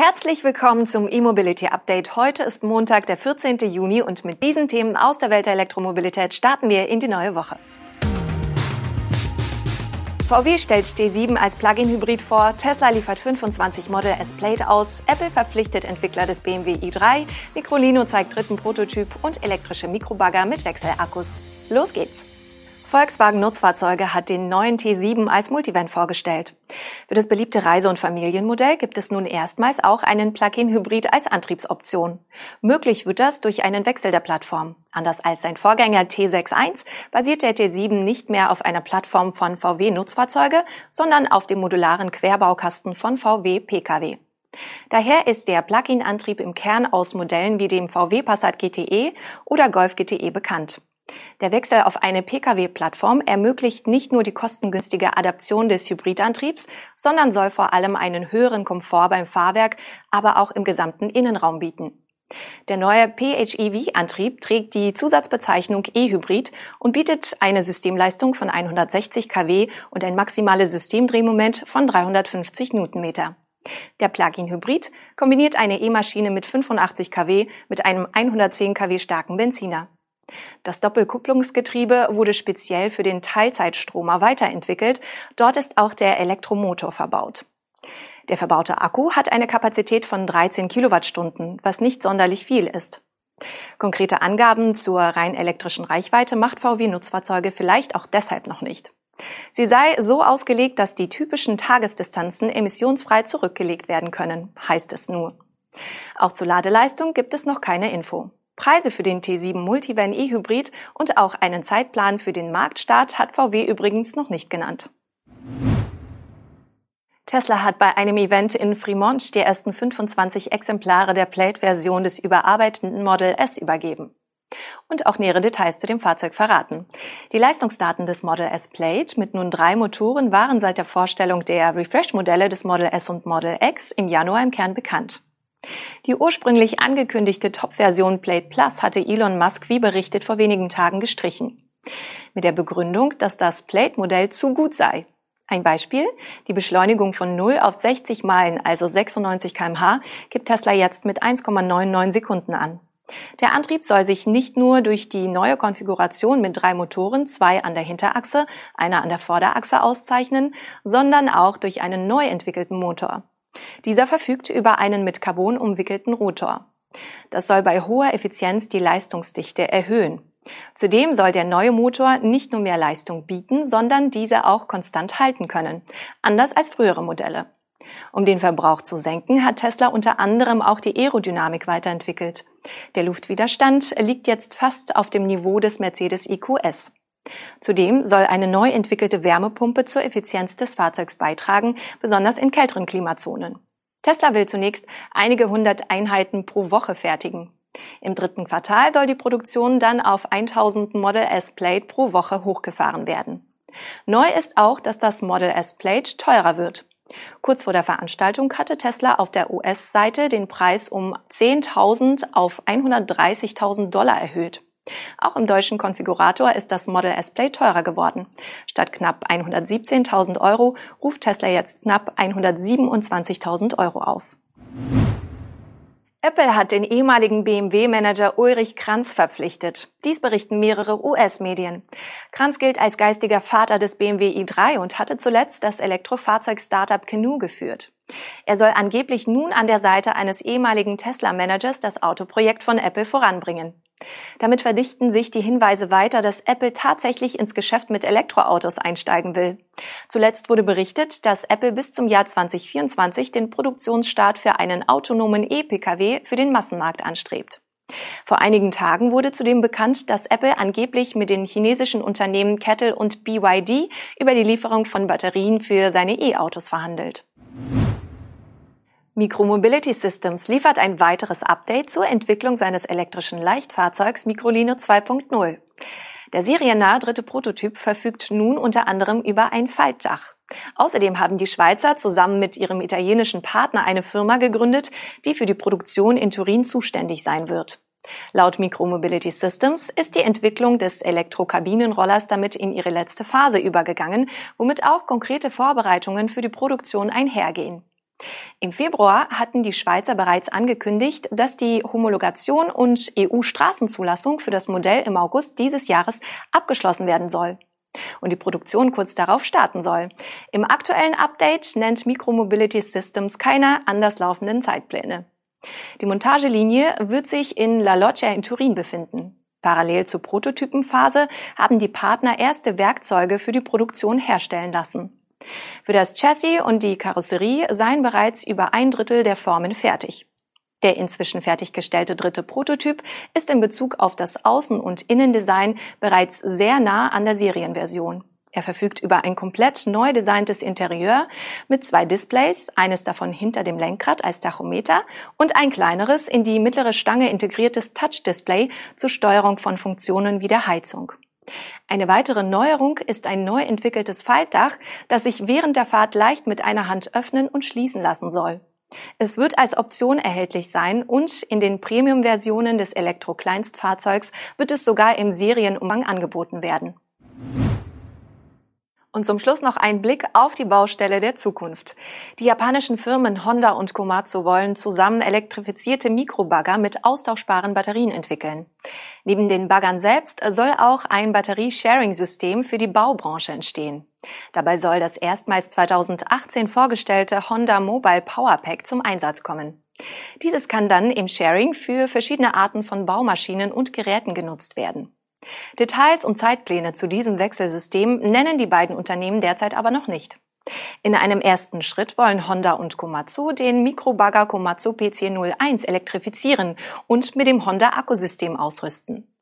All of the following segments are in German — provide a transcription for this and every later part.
Herzlich willkommen zum E-Mobility Update. Heute ist Montag, der 14. Juni und mit diesen Themen aus der Welt der Elektromobilität starten wir in die neue Woche. VW stellt D7 als Plug-in-Hybrid vor, Tesla liefert 25 Model S Plate aus, Apple verpflichtet Entwickler des BMW i3, Microlino zeigt dritten Prototyp und elektrische Mikrobagger mit Wechselakkus. Los geht's! Volkswagen Nutzfahrzeuge hat den neuen T7 als Multivan vorgestellt. Für das beliebte Reise- und Familienmodell gibt es nun erstmals auch einen Plug-in-Hybrid als Antriebsoption. Möglich wird das durch einen Wechsel der Plattform. Anders als sein Vorgänger T61 basiert der T7 nicht mehr auf einer Plattform von VW Nutzfahrzeuge, sondern auf dem modularen Querbaukasten von VW Pkw. Daher ist der Plug-in-Antrieb im Kern aus Modellen wie dem VW Passat GTE oder Golf GTE bekannt. Der Wechsel auf eine Pkw-Plattform ermöglicht nicht nur die kostengünstige Adaption des Hybridantriebs, sondern soll vor allem einen höheren Komfort beim Fahrwerk, aber auch im gesamten Innenraum bieten. Der neue PHEV-Antrieb trägt die Zusatzbezeichnung E-Hybrid und bietet eine Systemleistung von 160 kW und ein maximales Systemdrehmoment von 350 Newtonmeter. Der Plug-in-Hybrid kombiniert eine E-Maschine mit 85 kW mit einem 110 kW starken Benziner. Das Doppelkupplungsgetriebe wurde speziell für den Teilzeitstromer weiterentwickelt. Dort ist auch der Elektromotor verbaut. Der verbaute Akku hat eine Kapazität von 13 Kilowattstunden, was nicht sonderlich viel ist. Konkrete Angaben zur rein elektrischen Reichweite macht VW Nutzfahrzeuge vielleicht auch deshalb noch nicht. Sie sei so ausgelegt, dass die typischen Tagesdistanzen emissionsfrei zurückgelegt werden können, heißt es nur. Auch zur Ladeleistung gibt es noch keine Info. Preise für den T7 Multivan E-Hybrid und auch einen Zeitplan für den Marktstart hat VW übrigens noch nicht genannt. Tesla hat bei einem Event in Fremont die ersten 25 Exemplare der Plate-Version des überarbeitenden Model S übergeben. Und auch nähere Details zu dem Fahrzeug verraten. Die Leistungsdaten des Model S Plate mit nun drei Motoren waren seit der Vorstellung der Refresh-Modelle des Model S und Model X im Januar im Kern bekannt. Die ursprünglich angekündigte Top-Version Plate Plus hatte Elon Musk wie berichtet vor wenigen Tagen gestrichen. Mit der Begründung, dass das Plate-Modell zu gut sei. Ein Beispiel, die Beschleunigung von 0 auf 60 Meilen, also 96 kmh, gibt Tesla jetzt mit 1,99 Sekunden an. Der Antrieb soll sich nicht nur durch die neue Konfiguration mit drei Motoren, zwei an der Hinterachse, einer an der Vorderachse auszeichnen, sondern auch durch einen neu entwickelten Motor. Dieser verfügt über einen mit Carbon umwickelten Rotor. Das soll bei hoher Effizienz die Leistungsdichte erhöhen. Zudem soll der neue Motor nicht nur mehr Leistung bieten, sondern diese auch konstant halten können, anders als frühere Modelle. Um den Verbrauch zu senken, hat Tesla unter anderem auch die Aerodynamik weiterentwickelt. Der Luftwiderstand liegt jetzt fast auf dem Niveau des Mercedes EQS. Zudem soll eine neu entwickelte Wärmepumpe zur Effizienz des Fahrzeugs beitragen, besonders in kälteren Klimazonen. Tesla will zunächst einige hundert Einheiten pro Woche fertigen. Im dritten Quartal soll die Produktion dann auf 1000 Model S Plate pro Woche hochgefahren werden. Neu ist auch, dass das Model S Plate teurer wird. Kurz vor der Veranstaltung hatte Tesla auf der US-Seite den Preis um 10.000 auf 130.000 Dollar erhöht. Auch im deutschen Konfigurator ist das Model S Play teurer geworden. Statt knapp 117.000 Euro ruft Tesla jetzt knapp 127.000 Euro auf. Apple hat den ehemaligen BMW-Manager Ulrich Kranz verpflichtet. Dies berichten mehrere US-Medien. Kranz gilt als geistiger Vater des BMW i3 und hatte zuletzt das Elektrofahrzeug-Startup Canoe geführt. Er soll angeblich nun an der Seite eines ehemaligen Tesla-Managers das Autoprojekt von Apple voranbringen. Damit verdichten sich die Hinweise weiter, dass Apple tatsächlich ins Geschäft mit Elektroautos einsteigen will. Zuletzt wurde berichtet, dass Apple bis zum Jahr 2024 den Produktionsstart für einen autonomen E-Pkw für den Massenmarkt anstrebt. Vor einigen Tagen wurde zudem bekannt, dass Apple angeblich mit den chinesischen Unternehmen Kettle und BYD über die Lieferung von Batterien für seine E-Autos verhandelt. Micromobility Systems liefert ein weiteres Update zur Entwicklung seines elektrischen Leichtfahrzeugs Microlino 2.0. Der seriennahe dritte Prototyp verfügt nun unter anderem über ein Faltdach. Außerdem haben die Schweizer zusammen mit ihrem italienischen Partner eine Firma gegründet, die für die Produktion in Turin zuständig sein wird. Laut Micromobility Systems ist die Entwicklung des Elektrokabinenrollers damit in ihre letzte Phase übergegangen, womit auch konkrete Vorbereitungen für die Produktion einhergehen. Im Februar hatten die Schweizer bereits angekündigt, dass die Homologation und EU-Straßenzulassung für das Modell im August dieses Jahres abgeschlossen werden soll und die Produktion kurz darauf starten soll. Im aktuellen Update nennt Micromobility Systems keine anderslaufenden Zeitpläne. Die Montagelinie wird sich in La Loggia in Turin befinden. Parallel zur Prototypenphase haben die Partner erste Werkzeuge für die Produktion herstellen lassen. Für das Chassis und die Karosserie seien bereits über ein Drittel der Formen fertig. Der inzwischen fertiggestellte dritte Prototyp ist in Bezug auf das Außen- und Innendesign bereits sehr nah an der Serienversion. Er verfügt über ein komplett neu designtes Interieur mit zwei Displays, eines davon hinter dem Lenkrad als Tachometer und ein kleineres in die mittlere Stange integriertes Touch-Display zur Steuerung von Funktionen wie der Heizung. Eine weitere Neuerung ist ein neu entwickeltes Faltdach, das sich während der Fahrt leicht mit einer Hand öffnen und schließen lassen soll. Es wird als Option erhältlich sein und in den Premium-Versionen des Elektro-Kleinstfahrzeugs wird es sogar im Serienumfang angeboten werden. Und zum Schluss noch ein Blick auf die Baustelle der Zukunft. Die japanischen Firmen Honda und Komatsu wollen zusammen elektrifizierte Mikrobagger mit austauschbaren Batterien entwickeln. Neben den Baggern selbst soll auch ein Batteriesharing-System für die Baubranche entstehen. Dabei soll das erstmals 2018 vorgestellte Honda Mobile Power Pack zum Einsatz kommen. Dieses kann dann im Sharing für verschiedene Arten von Baumaschinen und Geräten genutzt werden. Details und Zeitpläne zu diesem Wechselsystem nennen die beiden Unternehmen derzeit aber noch nicht. In einem ersten Schritt wollen Honda und Komatsu den Mikrobagger Komatsu PC01 elektrifizieren und mit dem Honda Akkusystem ausrüsten.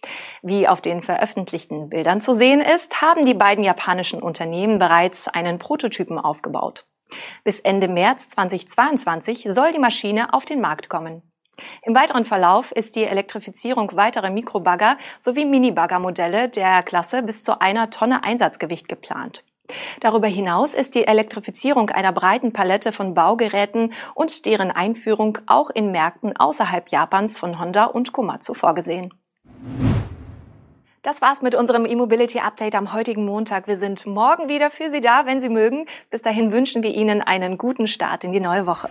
Wie auf den veröffentlichten Bildern zu sehen ist, haben die beiden japanischen Unternehmen bereits einen Prototypen aufgebaut. Bis Ende März 2022 soll die Maschine auf den Markt kommen. Im weiteren Verlauf ist die Elektrifizierung weiterer Mikrobagger sowie Minibagger-Modelle der Klasse bis zu einer Tonne Einsatzgewicht geplant. Darüber hinaus ist die Elektrifizierung einer breiten Palette von Baugeräten und deren Einführung auch in Märkten außerhalb Japans von Honda und Komatsu vorgesehen. Das war's mit unserem E-Mobility Update am heutigen Montag. Wir sind morgen wieder für Sie da, wenn Sie mögen. Bis dahin wünschen wir Ihnen einen guten Start in die neue Woche.